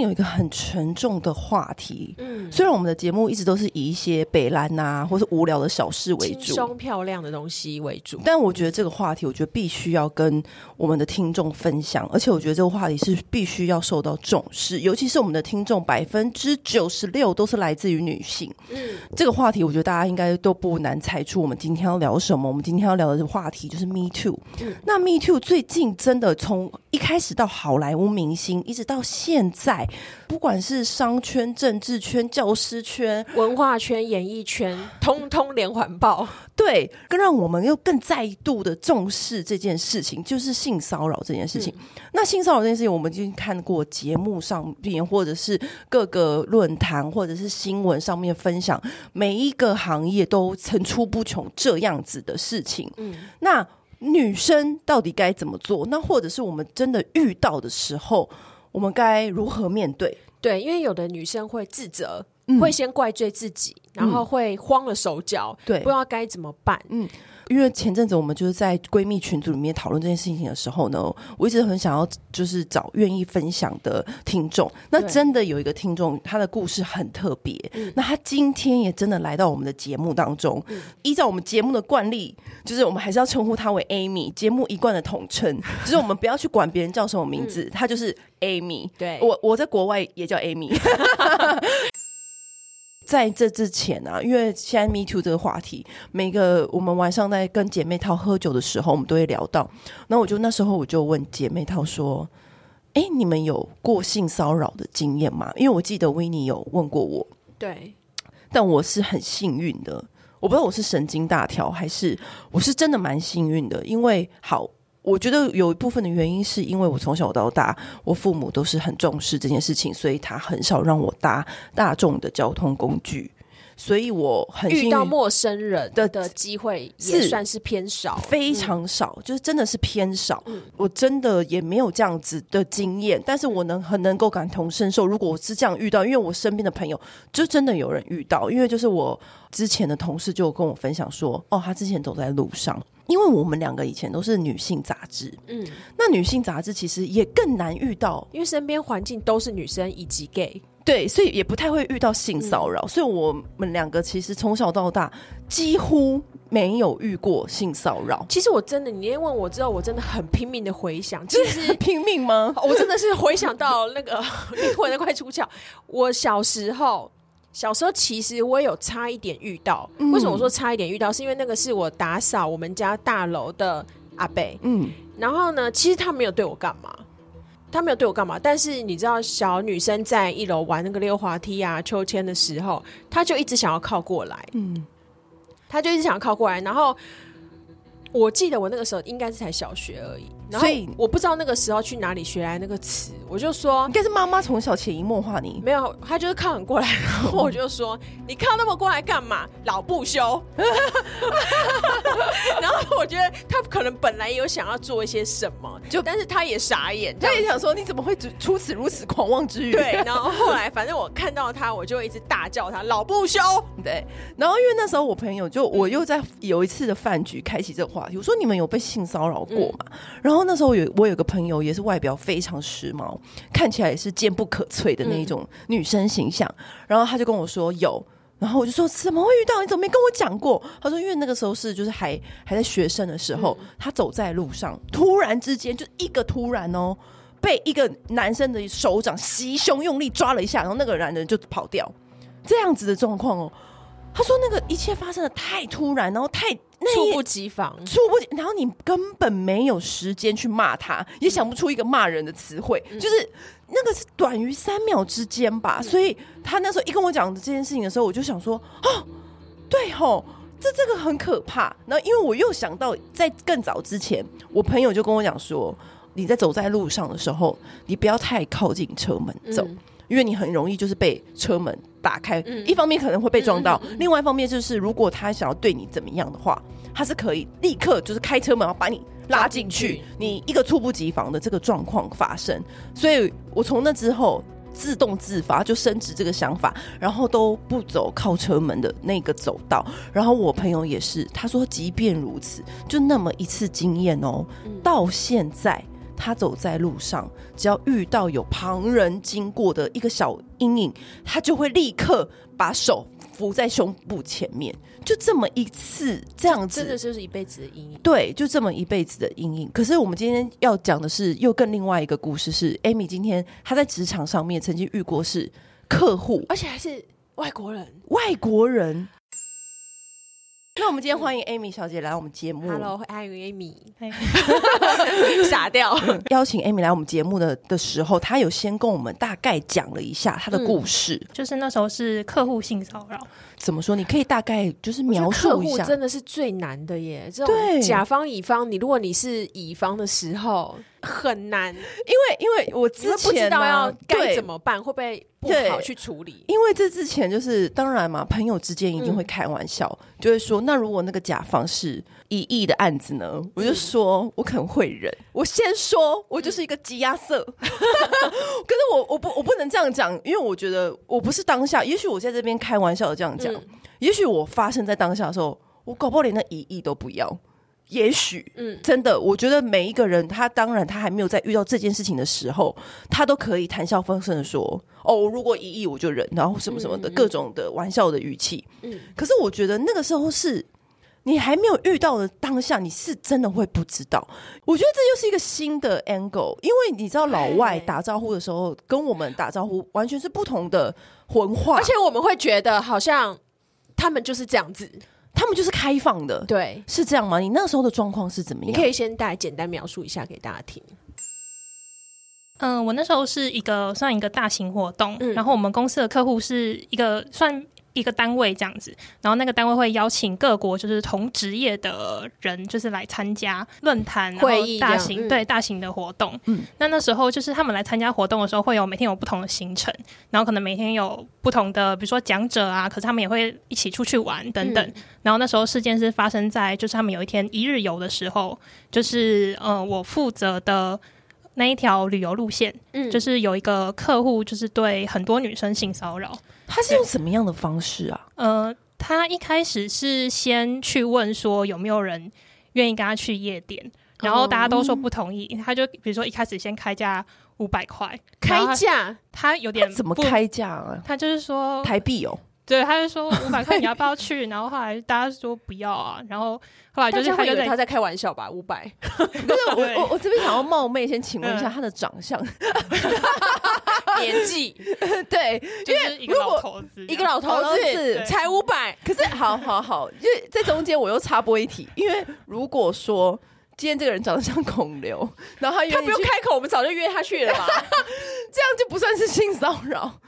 近有一个很沉重的话题，嗯，虽然我们的节目一直都是以一些北兰呐或是无聊的小事为主，轻松漂亮的东西为主，但我觉得这个话题，我觉得必须要跟我们的听众分享，而且我觉得这个话题是必须要受到重视，尤其是我们的听众百分之九十六都是来自于女性，嗯，这个话题我觉得大家应该都不难猜出我们今天要聊什么。我们今天要聊的这个话题就是 Me Too，嗯，那 Me Too 最近真的从一开始到好莱坞明星，一直到现在。在不管是商圈、政治圈、教师圈、文化圈、演艺圈，通通连环爆。对，更让我们又更再度的重视这件事情，就是性骚扰这件事情。嗯、那性骚扰这件事情，我们已经看过节目上面，或者是各个论坛，或者是新闻上面分享，每一个行业都层出不穷这样子的事情。嗯，那女生到底该怎么做？那或者是我们真的遇到的时候，我们该如何面对？对，因为有的女生会自责，嗯、会先怪罪自己，然后会慌了手脚，对、嗯，不知道该怎么办。嗯。因为前阵子我们就是在闺蜜群组里面讨论这件事情的时候呢，我一直很想要就是找愿意分享的听众。那真的有一个听众，他的故事很特别。那他今天也真的来到我们的节目当中。依照我们节目的惯例，就是我们还是要称呼他为 Amy，节目一贯的统称，就是我们不要去管别人叫什么名字，他就是 Amy。对，我我在国外也叫 Amy。在这之前啊，因为现在 Me Too 这个话题，每个我们晚上在跟姐妹淘喝酒的时候，我们都会聊到。那我就那时候我就问姐妹淘说：“哎，你们有过性骚扰的经验吗？”因为我记得 Winnie 有问过我。对，但我是很幸运的，我不知道我是神经大条还是我是真的蛮幸运的，因为好。我觉得有一部分的原因是因为我从小到大，我父母都是很重视这件事情，所以他很少让我搭大众的交通工具，所以我很遇到陌生人的的机会也算是偏少，非常少，嗯、就是真的是偏少。嗯、我真的也没有这样子的经验，但是我能很能够感同身受。如果我是这样遇到，因为我身边的朋友就真的有人遇到，因为就是我之前的同事就跟我分享说，哦，他之前走在路上。因为我们两个以前都是女性杂志，嗯，那女性杂志其实也更难遇到，因为身边环境都是女生以及 gay，对，所以也不太会遇到性骚扰。嗯、所以我们两个其实从小到大几乎没有遇过性骚扰。其实我真的，你一问我之后，我真的很拼命的回想，其实 拼命吗？我真的是回想到那个 灵魂都快出窍。我小时候。小时候其实我也有差一点遇到，嗯、为什么我说差一点遇到？是因为那个是我打扫我们家大楼的阿贝，嗯，然后呢，其实他没有对我干嘛，他没有对我干嘛，但是你知道，小女生在一楼玩那个溜滑梯啊、秋千的时候，他就一直想要靠过来，嗯，他就一直想要靠过来，然后。我记得我那个时候应该是才小学而已，所以我不知道那个时候去哪里学来那个词，我就说应该是妈妈从小潜移默化你，没有，她就是靠很过来，然后我就说你靠那么过来干嘛？老不休。然后我觉得他可能本来有想要做一些什么，就但是他也傻眼，他也想说你怎么会出此如此狂妄之语？对，然后后来反正我看到他，我就一直大叫他老不休。对，然后因为那时候我朋友就我又在有一次的饭局开启这个话题。我说你们有被性骚扰过吗？嗯、然后那时候有我有个朋友也是外表非常时髦，看起来也是坚不可摧的那一种女生形象。嗯、然后他就跟我说有，然后我就说怎么会遇到？你怎么没跟我讲过？他说因为那个时候是就是还还在学生的时候，嗯、他走在路上，突然之间就一个突然哦，被一个男生的手掌袭胸用力抓了一下，然后那个男人就跑掉，这样子的状况哦。他说那个一切发生的太突然，然后太。猝不及防，猝不及，然后你根本没有时间去骂他，也想不出一个骂人的词汇，嗯、就是那个是短于三秒之间吧。嗯、所以他那时候一跟我讲这件事情的时候，我就想说，哦，对吼，这这个很可怕。然后因为我又想到，在更早之前，我朋友就跟我讲说，你在走在路上的时候，你不要太靠近车门走。嗯因为你很容易就是被车门打开，嗯、一方面可能会被撞到，另外一方面就是如果他想要对你怎么样的话，他是可以立刻就是开车门然后把你拉进去，你一个猝不及防的这个状况发生。所以我从那之后，自动自发就升职这个想法，然后都不走靠车门的那个走道。然后我朋友也是，他说即便如此，就那么一次经验哦，到现在他走在路上，只要遇到有旁人经过的一个小阴影，他就会立刻把手。扶在胸部前面，就这么一次，这样子，真的就是一辈子的阴影。对，就这么一辈子的阴影。可是我们今天要讲的是，又更另外一个故事，是 Amy 今天她在职场上面曾经遇过是客户，而且还是外国人，外国人。那我们今天欢迎 Amy 小姐来我们节目。Hello，欢迎 Amy。傻掉。邀请 Amy 来我们节目的的时候，她有先跟我们大概讲了一下她的故事，嗯，就是那时候是客户性骚扰。怎么说？你可以大概就是描述一下。真的是最难的耶！这种甲方乙方，你如果你是乙方的时候很难，因为因为我之前不知道要该怎么办，会不会不好去处理？因为这之前就是当然嘛，朋友之间一定会开玩笑，嗯、就会说，那如果那个甲方是一亿的案子呢？我就说我可能会忍。我先说，我就是一个鸡鸭色。可是我我不我不能这样讲，因为我觉得我不是当下。也许我在这边开玩笑的这样讲，嗯、也许我发生在当下的时候，我搞不好连那一亿都不要。也许，嗯，真的，我觉得每一个人，他当然他还没有在遇到这件事情的时候，他都可以谈笑风生的说：“哦，如果一亿我就忍。”然后什么什么的各种的玩笑的语气。嗯，可是我觉得那个时候是。你还没有遇到的当下，你是真的会不知道。我觉得这又是一个新的 angle，因为你知道老外打招呼的时候，跟我们打招呼完全是不同的文化，而且我们会觉得好像他们就是这样子，他们就是开放的，对，是这样吗？你那时候的状况是怎么样？你可以先大概简单描述一下给大家听。嗯，我那时候是一个算一个大型活动，嗯、然后我们公司的客户是一个算。一个单位这样子，然后那个单位会邀请各国就是同职业的人，就是来参加论坛会议，大型对大型的活动。嗯，那那时候就是他们来参加活动的时候，会有每天有不同的行程，然后可能每天有不同的，比如说讲者啊，可是他们也会一起出去玩等等。嗯、然后那时候事件是发生在就是他们有一天一日游的时候，就是呃我负责的那一条旅游路线，嗯，就是有一个客户就是对很多女生性骚扰。他是用什么样的方式啊？呃，他一开始是先去问说有没有人愿意跟他去夜店，然后大家都说不同意。嗯、他就比如说一开始先开价五百块，开价，他有点他怎么开价啊？他就是说台币哦。对，他就说 五百块你要不要去？然后后来大家说不要啊，然后后来就是他就在他在开玩笑吧，五百。不是我我我这边想要冒昧先请问一下他的长相、年纪，对，就是一个老头子，一个老头子才五百。可是好好好，因为在中间我又插播一题，因为如果说今天这个人长得像孔刘，然后他他不用开口，我们早就约他去了吧？这样就不算是性骚扰。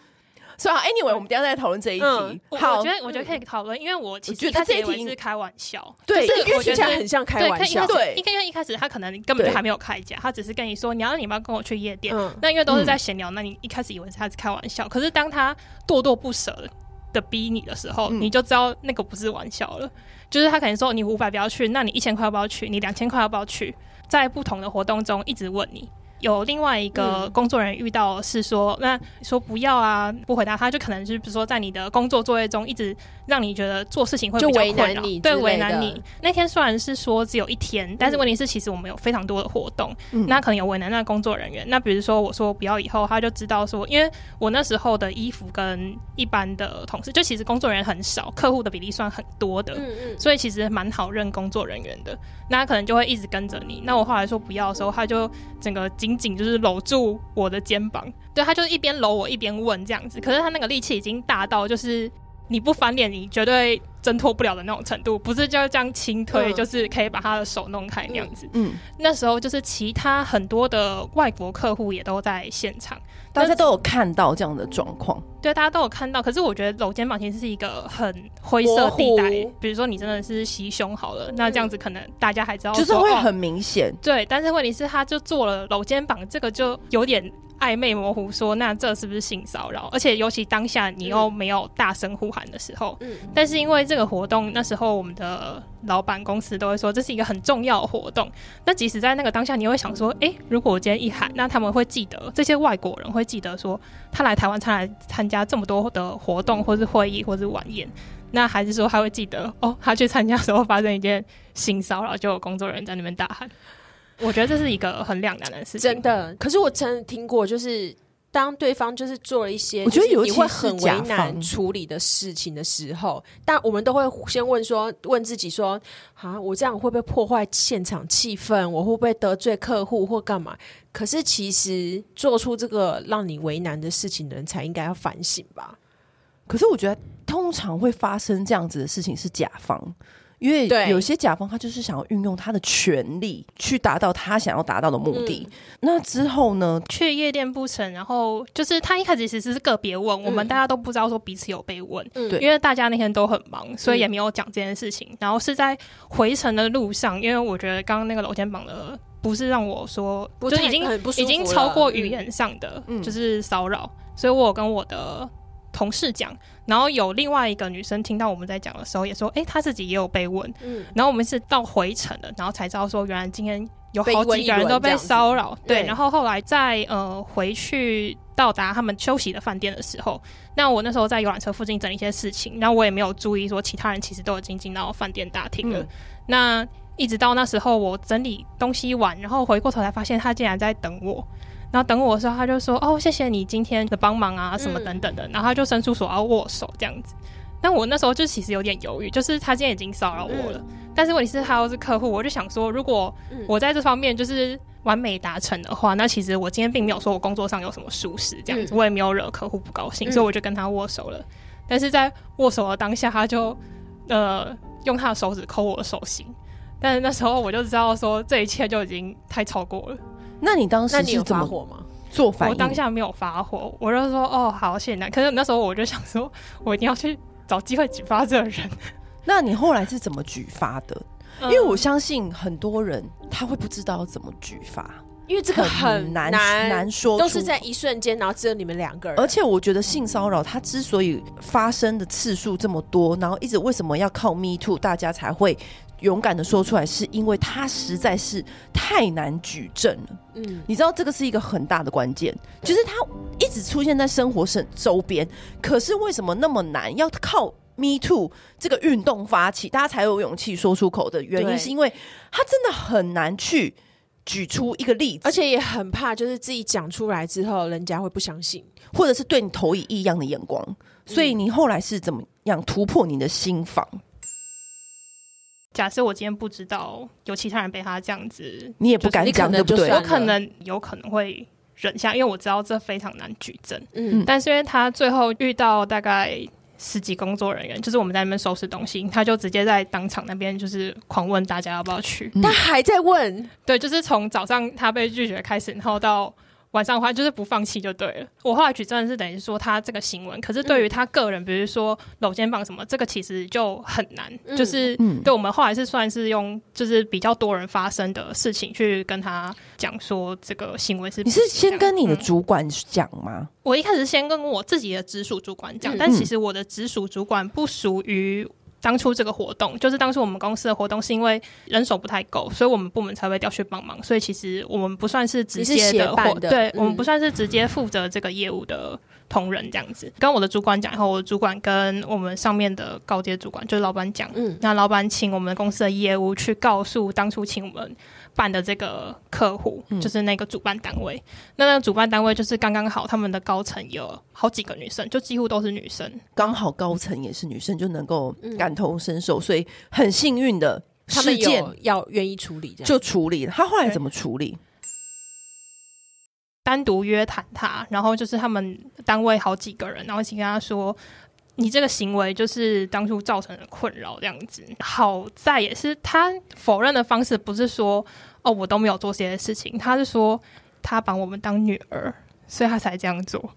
所以，anyway，我们等下再讨论这一题。嗯、好，我觉得我觉得可以讨论，因为我其实他这一题是开玩笑，对，就是因为听起来很像开玩笑。对，因为一开始他可能根本就还没有开价，他只是跟你说你要你要跟我去夜店。嗯、那因为都是在闲聊，那你一开始以为是他是开玩笑，可是当他咄咄不舍的逼你的时候，嗯、你就知道那个不是玩笑了。就是他可能说你五百不要去，那你一千块要不要去？你两千块要不要去？在不同的活动中一直问你。有另外一个工作人员遇到是说，嗯、那说不要啊，不回答他，就可能就是比如说在你的工作作业中一直让你觉得做事情会比较困扰，对，为难你。那天虽然是说只有一天，但是问题是其实我们有非常多的活动，嗯、那可能有为难那工作人员。那比如说我说不要以后，他就知道说，因为我那时候的衣服跟一般的同事，就其实工作人员很少，客户的比例算很多的，嗯嗯，所以其实蛮好认工作人员的。那他可能就会一直跟着你。那我后来说不要的时候，他就整个紧紧就是搂住我的肩膀，对，他就是一边搂我一边问这样子。可是他那个力气已经大到，就是你不翻脸，你绝对挣脱不了的那种程度。不是就这样轻推，嗯、就是可以把他的手弄开那样子。嗯，那时候就是其他很多的外国客户也都在现场。大家都有看到这样的状况，对，大家都有看到。可是我觉得搂肩膀其实是一个很灰色地带。比如说你真的是袭胸好了，嗯、那这样子可能大家还知道，就是会很明显、哦。对，但是问题是，他就做了搂肩膀，这个就有点暧昧模糊，说那这是不是性骚扰？而且尤其当下你又没有大声呼喊的时候，嗯，但是因为这这个活动那时候，我们的老板公司都会说这是一个很重要的活动。那即使在那个当下，你会想说，诶，如果我今天一喊，那他们会记得这些外国人会记得说，他来台湾，他来参加这么多的活动，或是会议，或是晚宴，那还是说他会记得哦，他去参加的时候发生一件性骚扰，就有工作人员在那边大喊。我觉得这是一个很两难的事情，真的。可是我曾听过，就是。当对方就是做了一些，我觉得有你会很为难处理的事情的时候，但我们都会先问说，问自己说，啊，我这样会不会破坏现场气氛？我会不会得罪客户或干嘛？可是其实做出这个让你为难的事情的人，才应该要反省吧。可是我觉得，通常会发生这样子的事情是甲方。因为有些甲方他就是想要运用他的权力去达到他想要达到的目的。嗯、那之后呢，去夜店不成，然后就是他一开始其实是个别问，嗯、我们大家都不知道说彼此有被问，嗯、因为大家那天都很忙，所以也没有讲这件事情。嗯、然后是在回程的路上，因为我觉得刚刚那个楼肩膀的不是让我说，就已经已经超过语言上的，嗯、就是骚扰，所以我有跟我的。同事讲，然后有另外一个女生听到我们在讲的时候，也说：“哎、欸，她自己也有被问。”嗯，然后我们是到回程了，然后才知道说，原来今天有好几个人都被骚扰。对，然后后来在呃回去到达他们休息的饭店的时候，那我那时候在游览车附近整理一些事情，然后我也没有注意说其他人其实都已经进到饭店大厅了。嗯、那一直到那时候我整理东西完，然后回过头才发现他竟然在等我。然后等我的时候，他就说：“哦，谢谢你今天的帮忙啊，什么等等的。嗯”然后他就伸出手要握手这样子。但我那时候就其实有点犹豫，就是他今天已经骚扰我了，嗯、但是问题是他又是客户，我就想说，如果我在这方面就是完美达成的话，那其实我今天并没有说我工作上有什么疏失这样子，嗯、我也没有惹客户不高兴，所以我就跟他握手了。嗯、但是在握手的当下，他就呃用他的手指抠我的手心，但是那时候我就知道说这一切就已经太超过了。那你当时是怎么火吗？做反应？我当下没有发火，我就说哦，好，谢谢你。可是那时候我就想说，我一定要去找机会举发这个人。那你后来是怎么举发的？因为我相信很多人他会不知道怎么举发，因为这个很难难，难说，都是在一瞬间，然后只有你们两个人。而且我觉得性骚扰它之所以发生的次数这么多，然后一直为什么要靠 Me Too，大家才会。勇敢的说出来，是因为他实在是太难举证了。嗯，你知道这个是一个很大的关键，就是他一直出现在生活身周边，可是为什么那么难？要靠 Me Too 这个运动发起，大家才有勇气说出口的原因，是因为他真的很难去举出一个例子，而且也很怕，就是自己讲出来之后，人家会不相信，或者是对你投以异样的眼光。所以你后来是怎么样突破你的心防？假设我今天不知道有其他人被他这样子，你也不敢讲，对不对？我可能有可能会忍下，因为我知道这非常难举证。嗯，但是因为他最后遇到大概十几工作人员，就是我们在那边收拾东西，他就直接在当场那边就是狂问大家要不要去，他还在问，对，就是从早上他被拒绝开始，然后到。晚上的话就是不放弃就对了。我后来举证是等于说他这个行为，可是对于他个人，比如说搂肩膀什么，这个其实就很难。就是对我们后来是算是用就是比较多人发生的事情去跟他讲说这个行为是。你是先跟你的主管讲吗？嗯，我一开始先跟我自己的直属主管讲，但其实我的直属主管不属于。当初这个活动，就是当初我们公司的活动，是因为人手不太够，所以我们部门才会调去帮忙。所以其实我们不算是直接的，或对，嗯、我们不算是直接负责这个业务的同仁这样子。跟我的主管讲以后，我的主管跟我们上面的高阶主管，就是老板讲，嗯，那老板请我们公司的业务去告诉当初请我们。办的这个客户就是那个主办单位，嗯、那那个主办单位就是刚刚好，他们的高层有好几个女生，就几乎都是女生，刚好高层也是女生，就能够感同身受，所以很幸运的事件，要愿意处理，就处理了。他后来怎么处理？单独约谈他，然后就是他们单位好几个人，然后一起跟他说。你这个行为就是当初造成的困扰，这样子。好在也是他否认的方式，不是说哦，我都没有做这些事情，他是说他把我们当女儿，所以他才这样做。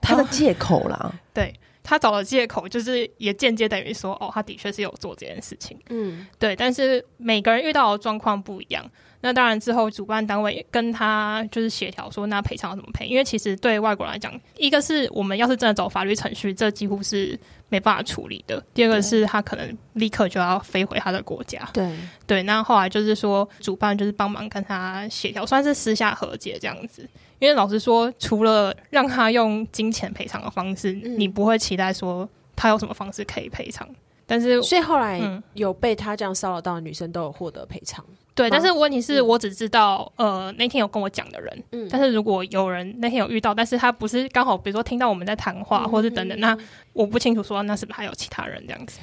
他的借口啦，对，他找的借口就是也间接等于说哦，他的确是有做这件事情。嗯，对。但是每个人遇到的状况不一样。那当然之后主办单位跟他就是协调说，那赔偿要怎么赔？因为其实对外国人来讲，一个是我们要是真的走法律程序，这几乎是没办法处理的；第二个是他可能立刻就要飞回他的国家。对对，那后来就是说主办就是帮忙跟他协调，算是私下和解这样子。因为老实说，除了让他用金钱赔偿的方式，嗯、你不会期待说他有什么方式可以赔偿。但是，所以后来有被他这样骚扰到的女生都有获得赔偿。对，但是问题是我只知道，呃，那天有跟我讲的人。嗯。但是如果有人那天有遇到，但是他不是刚好，比如说听到我们在谈话，或是等等，那我不清楚说那是不是还有其他人这样子。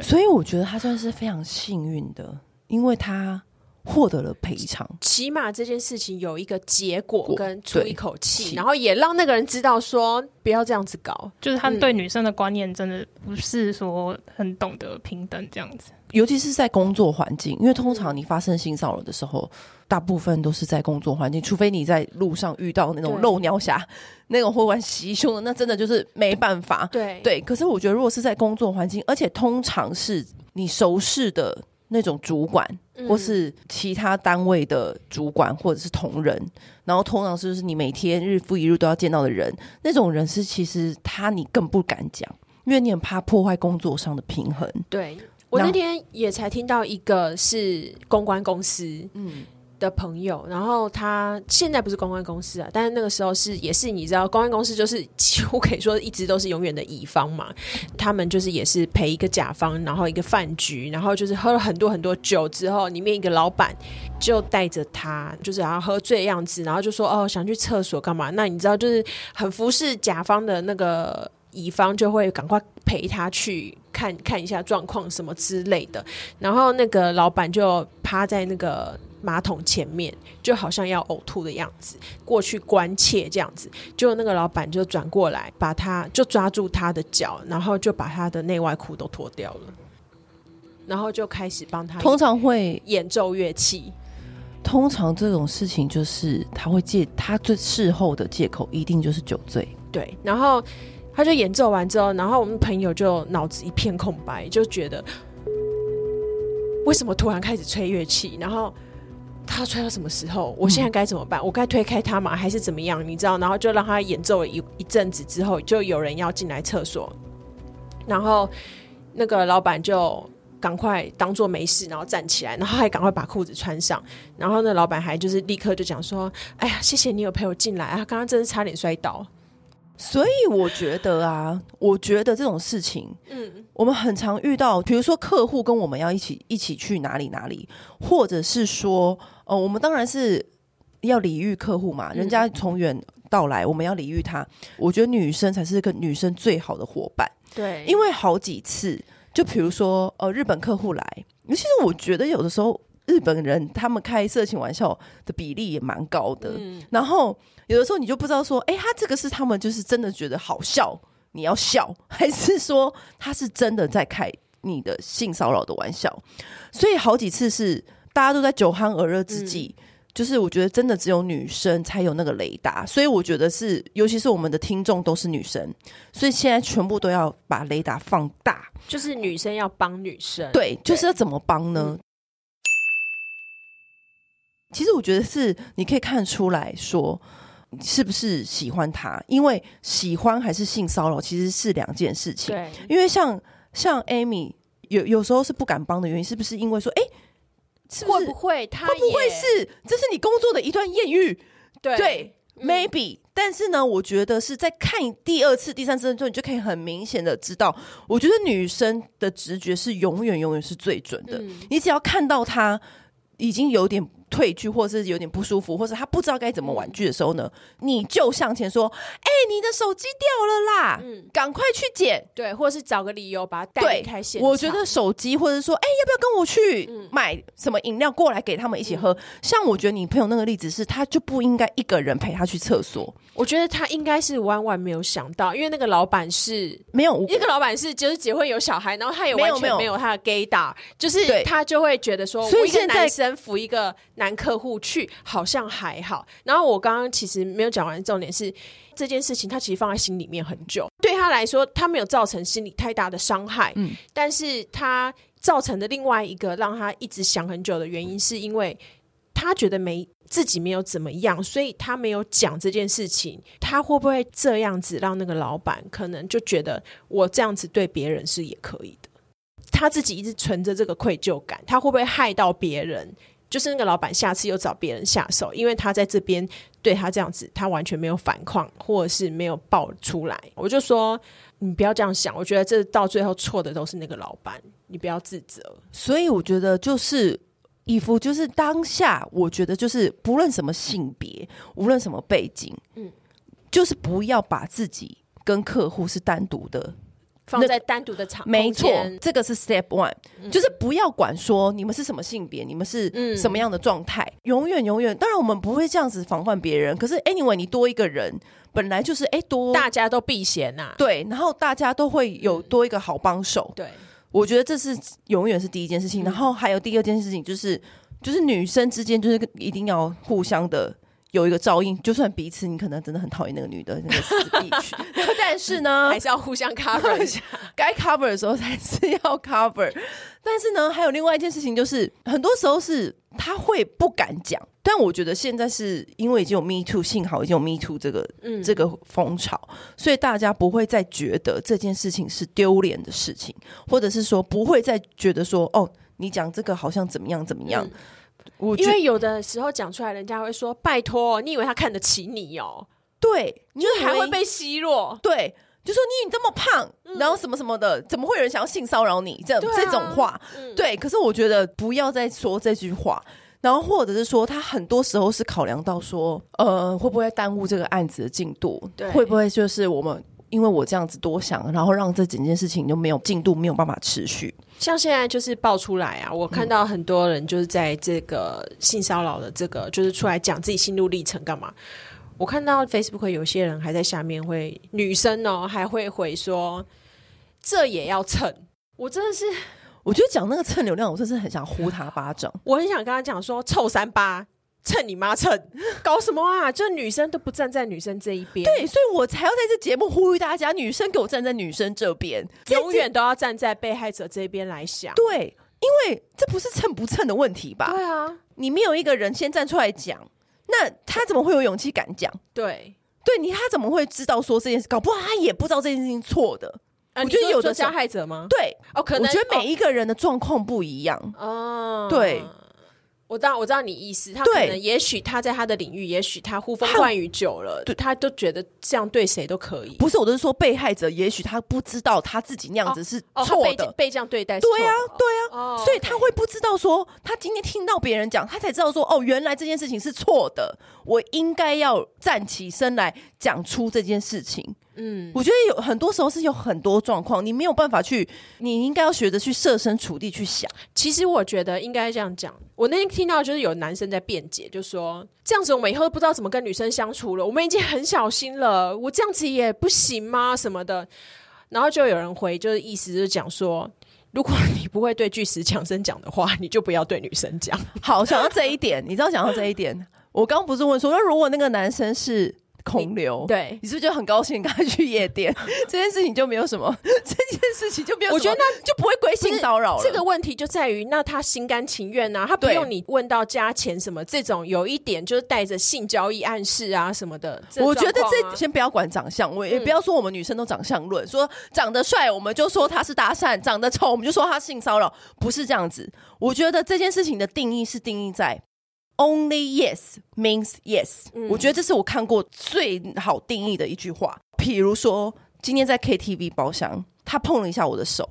所以我觉得他算是非常幸运的，因为他。获得了赔偿，起码这件事情有一个结果跟出一口气，然后也让那个人知道说不要这样子搞。就是他对女生的观念真的不是说很懂得平等这样子，尤其是在工作环境，因为通常你发生性骚扰的时候，大部分都是在工作环境，除非你在路上遇到那种漏鸟侠，那种会玩袭胸的，那真的就是没办法。对对，可是我觉得如果是在工作环境，而且通常是你熟识的。那种主管，或是其他单位的主管，或者是同仁，嗯、然后通常是就是你每天日复一日都要见到的人，那种人是其实他你更不敢讲，因为你很怕破坏工作上的平衡。对，我那天也才听到一个是公关公司，嗯。的朋友，然后他现在不是公关公司啊，但是那个时候是也是你知道，公关公司就是几乎可以说一直都是永远的乙方嘛。他们就是也是陪一个甲方，然后一个饭局，然后就是喝了很多很多酒之后，里面一个老板就带着他，就是然后喝醉的样子，然后就说哦想去厕所干嘛？那你知道就是很服侍甲方的那个乙方就会赶快陪他去看看一下状况什么之类的，然后那个老板就趴在那个。马桶前面就好像要呕吐的样子，过去关切这样子，就那个老板就转过来，把他就抓住他的脚，然后就把他的内外裤都脱掉了，然后就开始帮他。通常会演奏乐器，通常这种事情就是他会借他最事后的借口一定就是酒醉。对，然后他就演奏完之后，然后我们朋友就脑子一片空白，就觉得为什么突然开始吹乐器，然后。他吹到什么时候？我现在该怎么办？嗯、我该推开他吗？还是怎么样？你知道？然后就让他演奏了一一阵子之后，就有人要进来厕所，然后那个老板就赶快当做没事，然后站起来，然后还赶快把裤子穿上。然后那老板还就是立刻就讲说：“哎呀，谢谢你有陪我进来啊！刚刚真是差点摔倒。”所以我觉得啊，我觉得这种事情，嗯，我们很常遇到，比如说客户跟我们要一起一起去哪里哪里，或者是说，呃，我们当然是要礼遇客户嘛，人家从远到来，我们要礼遇他。我觉得女生才是个女生最好的伙伴，对，因为好几次，就比如说，呃，日本客户来，其实我觉得有的时候日本人他们开色情玩笑的比例也蛮高的，嗯，然后。有的时候你就不知道说，哎、欸，他这个是他们就是真的觉得好笑，你要笑，还是说他是真的在开你的性骚扰的玩笑？所以好几次是大家都在酒酣耳热之际，嗯、就是我觉得真的只有女生才有那个雷达，所以我觉得是，尤其是我们的听众都是女生，所以现在全部都要把雷达放大，就是女生要帮女生，对，就是要怎么帮呢？嗯、其实我觉得是你可以看出来说。是不是喜欢他？因为喜欢还是性骚扰，其实是两件事情。对，因为像像 Amy 有有时候是不敢帮的原因，是不是因为说，哎、欸，会不会他会不会是这是你工作的一段艳遇？对，，maybe。但是呢，我觉得是在看第二次、第三次的时候，你就可以很明显的知道，我觉得女生的直觉是永远永远是最准的。嗯、你只要看到她已经有点。退去，或是有点不舒服，或是他不知道该怎么婉拒的时候呢，你就向前说：“哎、欸，你的手机掉了啦，嗯，赶快去捡。”对，或者是找个理由把他带离开现场。我觉得手机，或者说：“哎、欸，要不要跟我去买什么饮料过来给他们一起喝？”嗯、像我觉得你朋友那个例子是，他就不应该一个人陪他去厕所。我觉得他应该是万万没有想到，因为那个老板是没有那个老板是就是结婚有小孩，然后他也完全没有他的 gaydar，就是他就会觉得说，我一个男生扶一个男客户去好像还好。然后我刚刚其实没有讲完，重点是这件事情他其实放在心里面很久，对他来说他没有造成心理太大的伤害，嗯，但是他造成的另外一个让他一直想很久的原因是因为。他觉得没自己没有怎么样，所以他没有讲这件事情。他会不会这样子让那个老板可能就觉得我这样子对别人是也可以的？他自己一直存着这个愧疚感，他会不会害到别人？就是那个老板下次又找别人下手，因为他在这边对他这样子，他完全没有反抗，或者是没有爆出来。我就说，你不要这样想，我觉得这到最后错的都是那个老板，你不要自责。所以我觉得就是衣服，就是当下，我觉得就是不论什么性别，无论什么背景，嗯，就是不要把自己跟客户是单独的。放在单独的场，没错，这个是 step one，嗯，就是不要管说你们是什么性别，你们是什么样的状态，嗯，永远永远。当然我们不会这样子防范别人，可是 anyway，你多一个人，本来就是哎多，大家都避嫌呐，对，然后大家都会有多一个好帮手，嗯，对，我觉得这是永远是第一件事情，然后还有第二件事情就是，就是女生之间就是一定要互相的。有一个照应，就算彼此你可能真的很讨厌那个女的，那个死必去，但是呢，还是要互相 cover 一下，该 cover 的时候还是要 cover。但是呢，还有另外一件事情，就是很多时候是他会不敢讲。但我觉得现在是因为已经有 Me Too，幸好已经有 Me Too 这个、嗯、这个风潮，所以大家不会再觉得这件事情是丢脸的事情，或者是说不会再觉得说哦，你讲这个好像怎么样怎么样。嗯因为有的时候讲出来，人家会说：“拜托，你以为他看得起你哦？”对，你就是还会被奚落。对，就说你你这么胖，嗯，然后什么什么的，怎么会有人想要性骚扰你？这、啊、这种话，嗯，对。可是我觉得不要再说这句话，然后或者是说，他很多时候是考量到说，呃，会不会耽误这个案子的进度？对，会不会就是我们？因为我这样子多想，然后让这整件事情就没有进度，没有办法持续。像现在就是爆出来啊，我看到很多人就是在这个性骚扰的这个，就是出来讲自己心路历程干嘛。我看到 Facebook 有些人还在下面会女生哦，还会回说这也要蹭。我真的是，我觉得讲那个蹭流量，我真是很想呼他巴掌。我很想跟他讲说臭三八。蹭你妈蹭，搞什么啊？就女生都不站在女生这一边，对，所以我才要在这节目呼吁大家，女生给我站在女生这边，永远都要站在被害者这边来想。对，因为这不是蹭不蹭的问题吧？对啊，你没有一个人先站出来讲，那他怎么会有勇气敢讲？对，对你他怎么会知道说这件事？搞不好他也不知道这件事情错的。啊、我觉得有的加害者吗？对，哦，可能我觉得每一个人的状况不一样。哦，对。我知道，我知道你意思。他可能，也许他在他的领域，也许他呼风唤雨久了，对，他都觉得这样对谁都可以。不是，我都是说被害者，也许他不知道他自己那样子是错的，哦哦、被，被这样对待。对啊，对啊，哦、所以他会不知道说，他今天听到别人讲，他才知道说，哦，原来这件事情是错的，我应该要站起身来讲出这件事情。嗯，我觉得有很多时候是有很多状况，你没有办法去，你应该要学着去设身处地去想。其实我觉得应该这样讲。我那天听到就是有男生在辩解，就说这样子我们以后都不知道怎么跟女生相处了。我们已经很小心了，我这样子也不行吗？什么的。然后就有人回，就是意思就是讲说，如果你不会对巨石强森讲的话，你就不要对女生讲。好，想到这一点，你知道讲到这一点，我刚不是问说，那如果那个男生是？空流，对，你是不是就很高兴跟他去夜店？这件事情就没有什么，这件事情就没有我觉得那就不会归性骚扰了。这个问题就在于，那他心甘情愿啊，他不用你问到加钱什么这种，有一点就是带着性交易暗示啊什么的。啊、我觉得这先不要管长相，我也不要说我们女生都长相论，说长得帅我们就说他是搭讪，长得丑我们就说他性骚扰，不是这样子。我觉得这件事情的定义是定义在。Only yes means yes，嗯。我觉得这是我看过最好定义的一句话。比如说，今天在 KTV 包厢，他碰了一下我的手，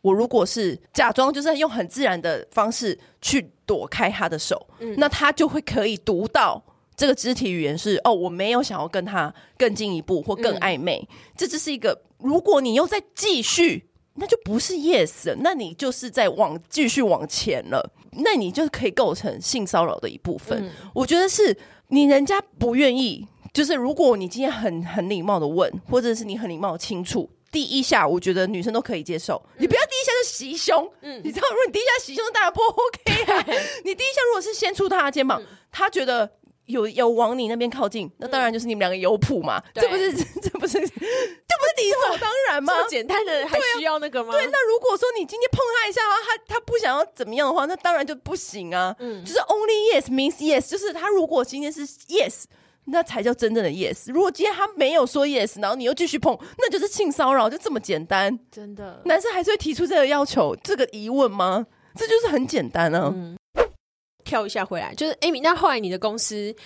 我如果是假装就是用很自然的方式去躲开他的手，嗯，那他就会可以读到这个肢体语言是哦，我没有想要跟他更进一步或更暧昧。嗯，这只是一个，如果你又再继续。那就不是 yes，那你就是在往继续往前了，那你就可以构成性骚扰的一部分。嗯、我觉得是你人家不愿意，就是如果你今天很很礼貌的问，或者是你很礼貌的轻触，第一下我觉得女生都可以接受。嗯、你不要第一下就袭胸，嗯，你知道，如果你第一下袭胸，当然不 OK 啊。你第一下如果是先触他的肩膀，嗯、他觉得。有有往你那边靠近，那当然就是你们两个有谱嘛，这不是 这不是这不是理所当然吗？这么简单的还需要那个吗？对，那如果说你今天碰他一下他他不想要怎么样的话，那当然就不行啊。嗯，就是 only yes means yes，就是他如果今天是 yes。那才叫真正的 yes。如果今天他没有说 yes，然后你又继续碰，那就是性骚扰，就这么简单。真的，男生还是会提出这个要求、这个疑问吗？这就是很简单啊。嗯、跳一下回来，就是 Amy，那后来你的公司，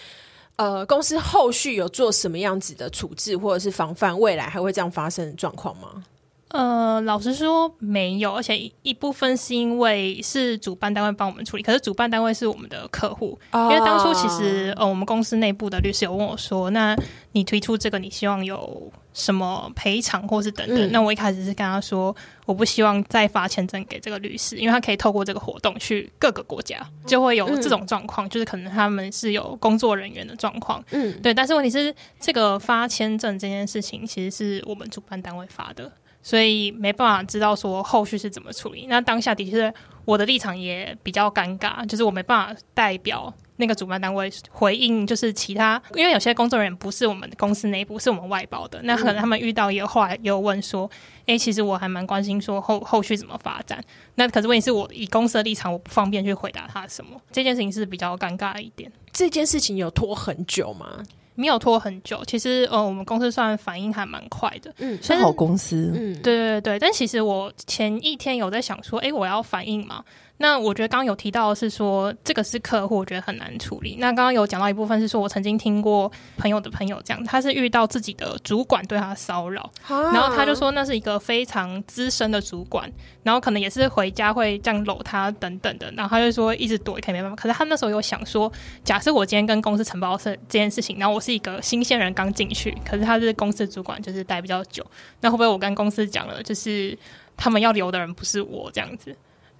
呃，公司后续有做什么样子的处置，或者是防范未来还会这样发生的状况吗？呃，老实说没有，而且一部分是因为是主办单位帮我们处理，可是主办单位是我们的客户，因为当初其实呃，我们公司内部的律师有问我说，那你推出这个，你希望有什么赔偿或是等等？嗯、那我一开始是跟他说，我不希望再发签证给这个律师，因为他可以透过这个活动去各个国家，就会有这种状况，嗯、就是可能他们是有工作人员的状况，嗯，对。但是问题是，这个发签证这件事情，其实是我们主办单位发的。所以没办法知道说后续是怎么处理。那当下的确，我的立场也比较尴尬，就是我没办法代表那个主办单位回应，就是其他，因为有些工作人员不是我们公司内部，是我们外包的。那可能他们遇到也有后来也有问说，哎、欸，其实我还蛮关心说后后续怎么发展。那可是问题是我以公司的立场，我不方便去回答他什么。这件事情是比较尴尬一点。这件事情有拖很久吗？没有拖很久，其实呃，我们公司算反应还蛮快的，嗯，是好公司，嗯，对对对，但其实我前一天有在想说，哎，我要反应嘛。那我觉得刚刚有提到的是说，这个是客户，我觉得很难处理。那刚刚有讲到一部分是说，我曾经听过朋友的朋友这样，他是遇到自己的主管对他骚扰，啊、然后他就说那是一个非常资深的主管，然后可能也是回家会这样搂他等等的，然后他就说一直躲也可以没办法。可是他那时候有想说，假设我今天跟公司承包是这件事情，然后我是一个新鲜人刚进去，可是他是公司主管，就是待比较久，那会不会我跟公司讲了，就是他们要留的人不是我这样子？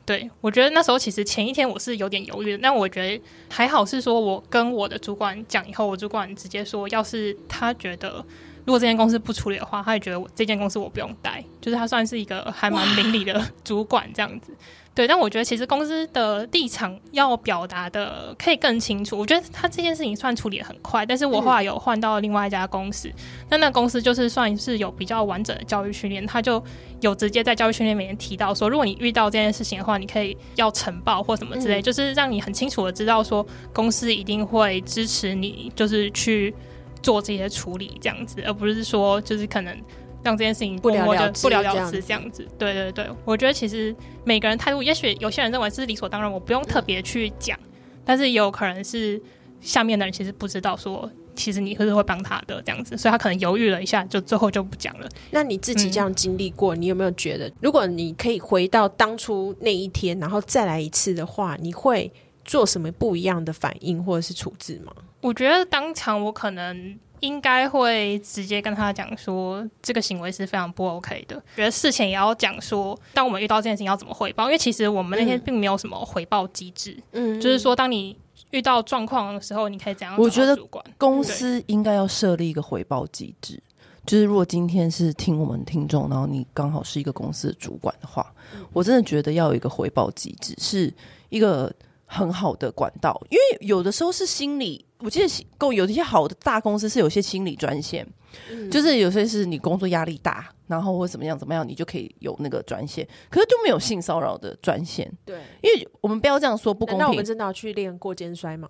对，我觉得那时候其实前一天我是有点犹豫的，但我觉得还好是说，我跟我的主管讲以后，我主管直接说，要是他觉得如果这间公司不处理的话，他也觉得我这间公司我不用待，就是他算是一个还蛮明理的 主管这样子。对，但我觉得其实公司的立场要表达的可以更清楚。我觉得他这件事情算处理得很快，但是我后来有换到另外一家公司，那、嗯、那公司就是算是有比较完整的教育训练，他就有直接在教育训练里面提到说，如果你遇到这件事情的话，你可以要呈报或什么之类，嗯、就是让你很清楚的知道说，公司一定会支持你，就是去做这些处理这样子，而不是说就是可能。让这件事情不了了之，不了了之这样子。对对对，我觉得其实每个人态度，也许有些人认为是理所当然，我不用特别去讲，嗯、但是也有可能是下面的人其实不知道说，其实你是会帮他的这样子，所以他可能犹豫了一下，就最后就不讲了。那你自己这样经历过，嗯、你有没有觉得，如果你可以回到当初那一天，然后再来一次的话，你会做什么不一样的反应或者是处置吗？我觉得当场我可能。应该会直接跟他讲说，这个行为是非常不 OK 的。觉得事前也要讲说，当我们遇到这件事情要怎么汇报，因为其实我们那天并没有什么回报机制。嗯，就是说，当你遇到状况的时候，你可以怎样？我觉得公司应该要设立一个回报机制。就是如果今天是听我们听众，然后你刚好是一个公司的主管的话，嗯、我真的觉得要有一个回报机制，是一个。很好的管道，因为有的时候是心理，我记得够有一些好的大公司是有些心理专线，嗯、就是有些是你工作压力大，然后或怎么样怎么样，你就可以有那个专线，可是就没有性骚扰的专线。对，因为我们不要这样说不公平。那我们真的要去练过肩摔吗？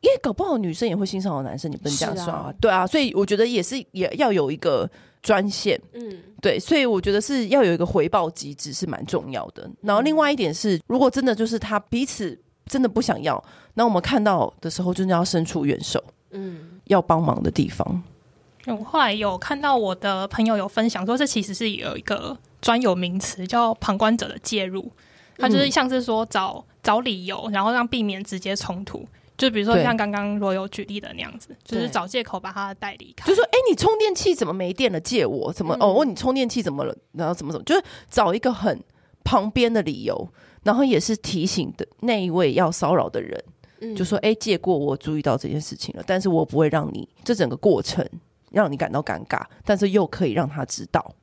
因为搞不好女生也会性骚扰男生，你不能这样说啊。对啊，所以我觉得也是也要有一个专线。嗯，对，所以我觉得是要有一个回报机制是蛮重要的。然后另外一点是，如果真的就是他彼此真的不想要，那我们看到的时候，真的要伸出援手。嗯，要帮忙的地方。我后来有看到我的朋友有分享说，这其实是有一个专有名词叫旁观者的介入，他就是像是说找找理由，然后让避免直接冲突。就比如说像刚刚罗有举例的那样子，就是找借口把他带离开。就说：“哎、欸，你充电器怎么没电了？借我？怎么？嗯、哦，问你充电器怎么了？然后怎么怎么？就是找一个很旁边的理由，然后也是提醒的那一位要骚扰的人，嗯、就说：‘哎、欸，借过我注意到这件事情了，但是我不会让你这整个过程让你感到尴尬，但是又可以让他知道。’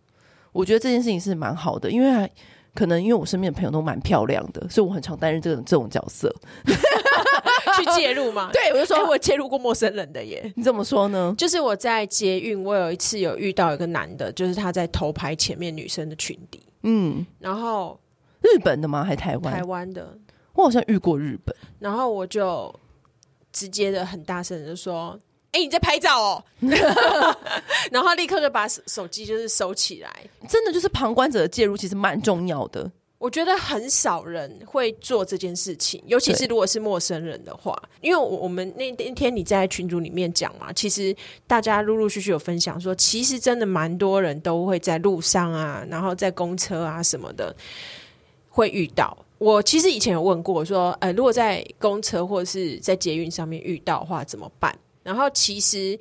我觉得这件事情是蛮好的，因为可能因为我身边的朋友都蛮漂亮的，所以我很常担任这种这种角色。”去介入嘛？对，我就说、欸、我介入过陌生人的耶。你怎么说呢？就是我在捷运，我有一次有遇到一个男的，就是他在偷拍前面女生的裙底。嗯，然后日本的吗？还台湾？台湾的。我好像遇过日本，然后我就直接的很大声就说：“哎、欸，你在拍照哦！” 然后立刻就把手手机就是收起来。真的就是旁观者的介入，其实蛮重要的。我觉得很少人会做这件事情，尤其是如果是陌生人的话。因为我我们那那天你在群组里面讲嘛，其实大家陆陆续续有分享说，其实真的蛮多人都会在路上啊，然后在公车啊什么的会遇到。我其实以前有问过，说，呃，如果在公车或者是在捷运上面遇到的话怎么办？然后其实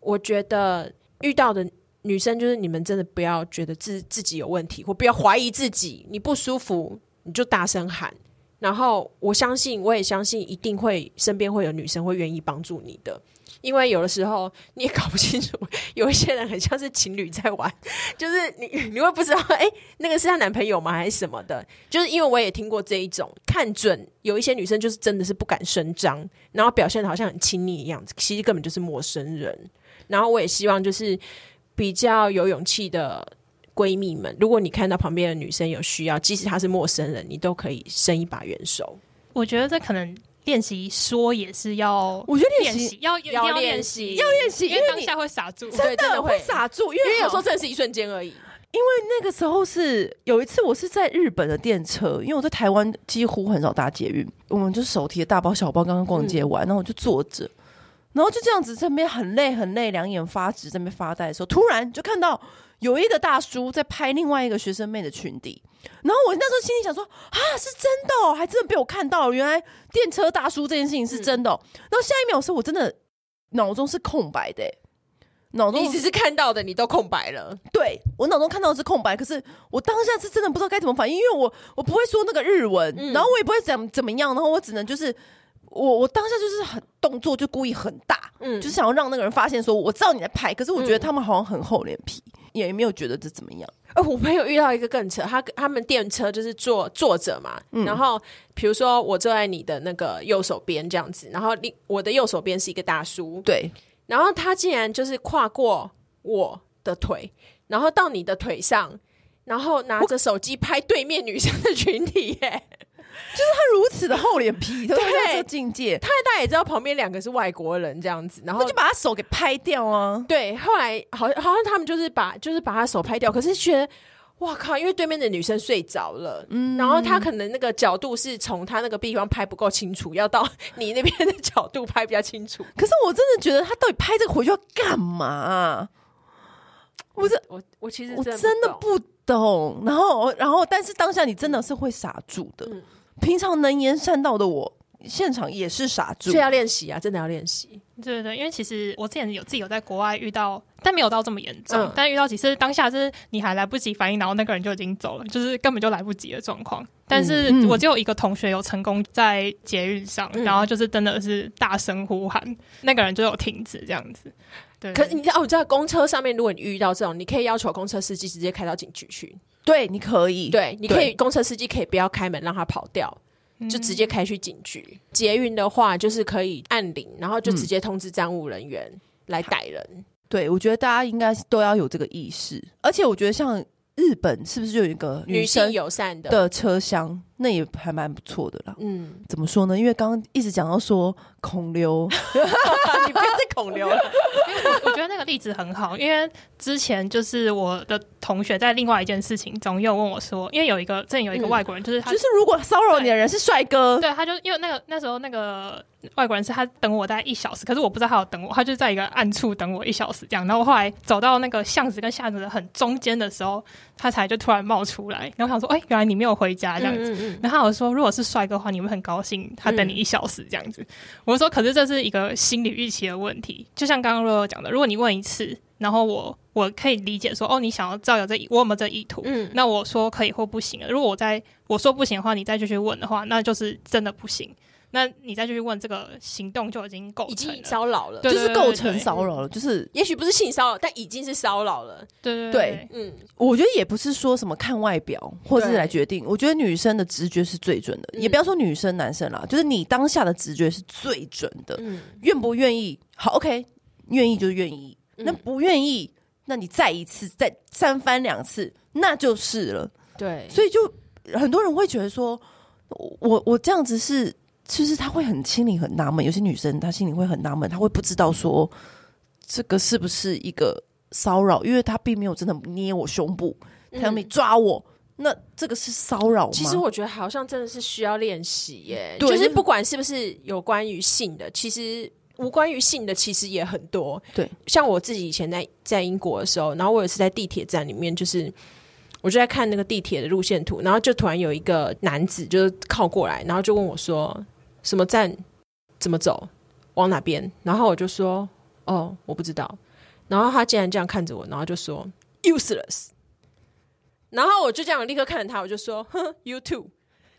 我觉得遇到的女生，就是你们真的不要觉得自自己有问题，或不要怀疑自己，你不舒服你就大声喊。然后我相信，我也相信，一定会身边会有女生会愿意帮助你的。因为有的时候你也搞不清楚，有一些人很像是情侣在玩，就是你你会不知道，哎，那个是她男朋友吗，还是什么的？就是因为我也听过这一种，看准有一些女生就是真的是不敢声张，然后表现得好像很亲密的样子，其实根本就是陌生人。然后我也希望就是比较有勇气的闺蜜们，如果你看到旁边的女生有需要，即使她是陌生人，你都可以伸一把援手。我觉得这可能。练习说也是要，我觉得练习要要练习，要练习，因为当下会傻住，真的会傻住，因为有时候真的是一瞬间而已。因为那个时候是有一次，我是在日本的电车，因为我在台湾几乎很少搭捷运，我们就是手提的大包小包，刚刚逛街完，然后我就坐着，然后就这样子在那边很累很累，两眼发直，在那边发呆的时候，突然就看到有一个大叔在拍另外一个学生妹的裙底。然后我那时候心里想说啊，是真的哦，还真的被我看到了，原来电车大叔这件事情是真的哦。然后下一秒是我真的脑中是空白的，脑中你只是看到的，你都空白了。对，我脑中看到的是空白，可是我当下是真的不知道该怎么反应，因为我我不会说那个日文，然后我也不会怎怎么样，然后我只能就是我我当下就是很动作就故意很大，嗯，就是想要让那个人发现说我知道你在拍，可是我觉得他们好像很厚脸皮，也没有觉得这怎么样。哦，我朋友遇到一个更扯，他他们电车就是坐坐着嘛，嗯、然后比如说我坐在你的那个右手边这样子，然后另我的右手边是一个大叔，对，然后他竟然就是跨过我的腿，然后到你的腿上，然后拿着手机拍对面女生的群体耶。就是他如此的厚脸皮，对，这境界，他大概也知道旁边两个是外国人这样子，然后就把他手给拍掉啊。对，后来好像好像他们就是把就是把他手拍掉，可是觉得哇靠，因为对面的女生睡着了，嗯，然后他可能那个角度是从他那个地方拍不够清楚，要到你那边的角度拍比较清楚。可是我真的觉得他到底拍这个回去要干嘛啊？不是我我其实我真的不懂，然后然后但是当下你真的是会傻住的。嗯平常能言善道的我，现场也是傻住，所以要练习啊，真的要练习。对对对，因为其实我之前有自己有在国外遇到，但没有到这么严重。嗯、但遇到几次，当下是你还来不及反应，然后那个人就已经走了，就是根本就来不及的状况。但是我只有一个同学有成功在捷运上，嗯、然后就是真的是大声呼喊，嗯、那个人就有停止这样子。对，可是你知道，我在公车上面，如果你遇到这种，你可以要求公车司机直接开到警局去。对，你可以。对，你可以。公车司机可以不要开门，让他跑掉，就直接开去警局。嗯、捷运的话，就是可以按铃，然后就直接通知站务人员来逮人。嗯、对，我觉得大家应该都要有这个意识。而且，我觉得像日本，是不是就有一个女性友善的的车厢？那也还蛮不错的啦。嗯，怎么说呢？因为刚刚一直讲到说孔刘，你不要再孔刘了。我觉得那个例子很好，因为之前就是我的同学在另外一件事情中又问我说，因为有一个，这里有一个外国人，就是他，就是如果骚扰你的人是帅哥，对，他就因为那个那时候那个外国人是他等我大概一小时，可是我不知道他有等我，他就在一个暗处等我一小时这样，然后我后来走到那个巷子跟巷子的很中间的时候，他才就突然冒出来，然后想说，哎，原来你没有回家这样子，然后我说，如果是帅哥的话，你会很高兴他等你一小时这样子，我说，可是这是一个心理预期的问题，就像刚刚若若讲的。如果你问一次，然后我我可以理解说，哦，你想要造谣这我有没有这意图？嗯，那我说可以或不行了。如果我在我说不行的话，你再继续问的话，那就是真的不行。那你再去问这个行动就已经构成已经骚扰了，就是构成骚扰了，就是也许不是性骚扰，但已经是骚扰了。对对对，嗯，我觉得也不是说什么看外表或是来决定，我觉得女生的直觉是最准的，也不要说女生男生啦，就是你当下的直觉是最准的。嗯，愿不愿意？好，OK，愿意就愿意，那不愿意，那你再一次，再三番两次，那就是了。对，所以就很多人会觉得说，我我这样子是。其实他会很心里很纳闷，有些女生她心里会很纳闷，她会不知道说这个是不是一个骚扰，因为她并没有真的捏我胸部，她又没抓我，嗯、那这个是骚扰吗？其实我觉得好像真的是需要练习耶，就是不管是不是有关于性的，其实无关于性的其实也很多。对，像我自己以前在在英国的时候，然后我也是在地铁站里面，就是。我就在看那个地铁的路线图，然后就突然有一个男子就是靠过来，然后就问我说：“什么站？怎么走？往哪边？”然后我就说：“哦，我不知道。”然后他竟然这样看着我，然后就说：“useless。”然后我就这样立刻看着他，我就说：“哼，you too。”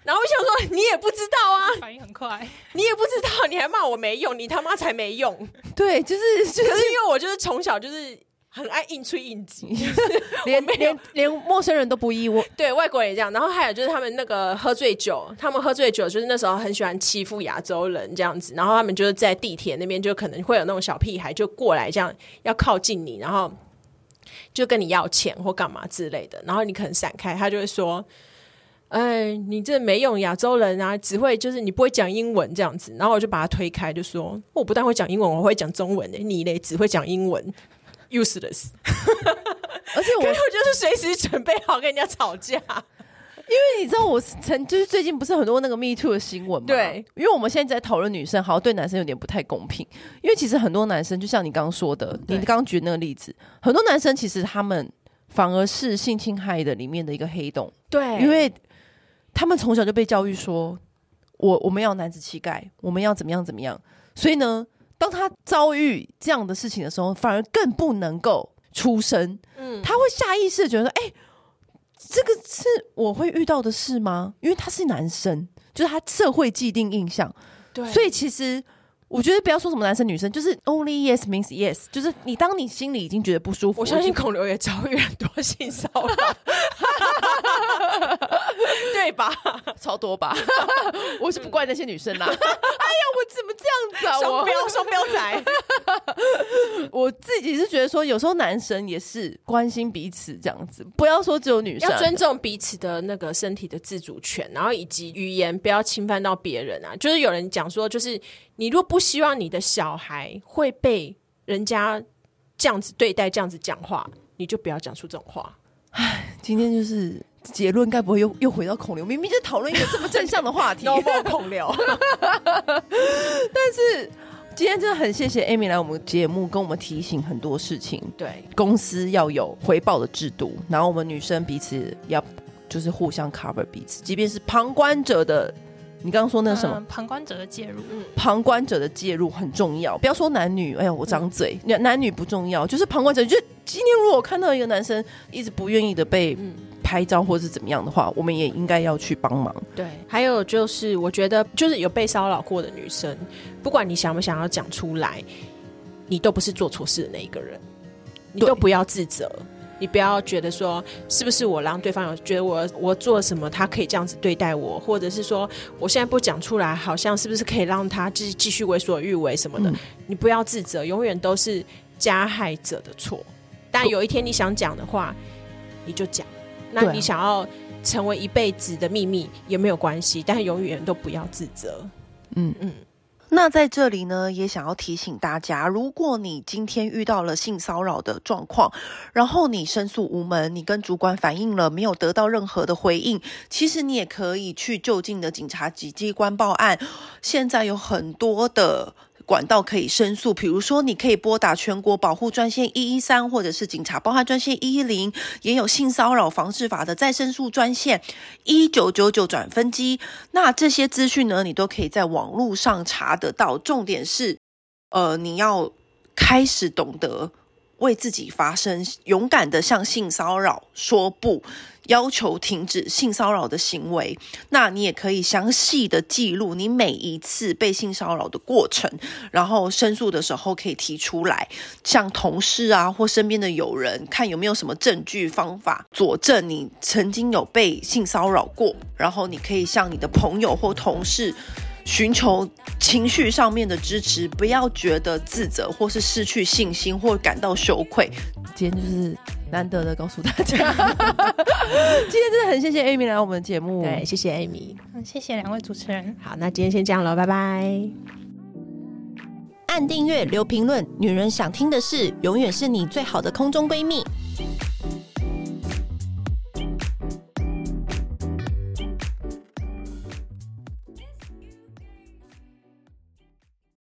然后我想说：“你也不知道啊，反应很快，你也不知道，你还骂我没用，你他妈才没用。”对，就是就是因为我就是从小就是。很爱硬吹硬挤，连连连陌生人都不意外。对，外国人也这样。然后还有就是他们那个喝醉酒，他们喝醉酒就是那时候很喜欢欺负亚洲人这样子。然后他们就是在地铁那边就可能会有那种小屁孩就过来这样要靠近你，然后就跟你要钱或干嘛之类的。然后你可能闪开，他就会说：“哎，你这没用亚洲人啊，只会就是你不会讲英文这样子。”然后我就把他推开，就说：“我不但会讲英文，我会讲中文的，你嘞只会讲英文。” useless，而且 我就是随时准备好跟人家吵架，因为你知道我曾就是最近不是很多那个 Me Too 的新闻嘛？对，因为我们现在在讨论女生，好像对男生有点不太公平。因为其实很多男生，就像你刚刚说的，你刚刚举那个例子，很多男生其实他们反而是性侵害的里面的一个黑洞。对，因为他们从小就被教育说，我我们要男子气概，我们要怎么样怎么样，所以呢。当他遭遇这样的事情的时候，反而更不能够出声。嗯，他会下意识的觉得，哎、欸，这个是我会遇到的事吗？因为他是男生，就是他社会既定印象。对，所以其实我觉得不要说什么男生女生，就是 only yes means yes，就是你当你心里已经觉得不舒服，我相信孔刘也遭遇很多性骚扰。对吧？超多吧？我是不怪那些女生啦。哎呀，我怎么这样子啊？双标双标仔。我自己是觉得说，有时候男生也是关心彼此这样子，不要说只有女生要尊重彼此的那个身体的自主权，然后以及语言不要侵犯到别人啊。就是有人讲说，就是你如果不希望你的小孩会被人家这样子对待、这样子讲话，你就不要讲出这种话。唉，今天就是。结论该不会又又回到孔刘？明明就讨论一个这么正向的话题。No more 孔刘。但是今天真的很谢谢 Amy 来我们节目，跟我们提醒很多事情。对，公司要有回报的制度，然后我们女生彼此要就是互相 cover 彼此，即便是旁观者的，你刚刚说那个什么？嗯、旁观者的介入，旁观者的介入很重要。不要说男女，哎呀，我张嘴，嗯、男女不重要，就是旁观者。就今天如果看到一个男生一直不愿意的被。嗯拍照或是怎么样的话，我们也应该要去帮忙。对，还有就是，我觉得就是有被骚扰过的女生，不管你想不想要讲出来，你都不是做错事的那一个人，你都不要自责，你不要觉得说是不是我让对方有觉得我我做什么，他可以这样子对待我，或者是说我现在不讲出来，好像是不是可以让他继继续为所欲为什么的？嗯、你不要自责，永远都是加害者的错。但有一天你想讲的话，你就讲。那你想要成为一辈子的秘密也没有关系，但是永远都不要自责。嗯嗯。那在这里呢，也想要提醒大家，如果你今天遇到了性骚扰的状况，然后你申诉无门，你跟主管反映了，没有得到任何的回应，其实你也可以去就近的警察机关报案。现在有很多的。管道可以申诉，比如说你可以拨打全国保护专线一一三，或者是警察报案专线一一零，也有性骚扰防治法的再申诉专线一九九九转分机。那这些资讯呢，你都可以在网络上查得到。重点是，呃，你要开始懂得为自己发声，勇敢的向性骚扰说不，要求停止性骚扰的行为。那你也可以详细的记录你每一次被性骚扰的过程，然后申诉的时候可以提出来，向同事啊或身边的友人看有没有什么证据方法佐证你曾经有被性骚扰过。然后你可以向你的朋友或同事。寻求情绪上面的支持，不要觉得自责或是失去信心或感到羞愧。今天就是难得的告诉大家，今天真的很谢谢 Amy 来我们的节目，对，谢谢 Amy，谢谢两位主持人。好，那今天先这样了，拜拜。按订阅，留评论，女人想听的事，永远是你最好的空中闺蜜。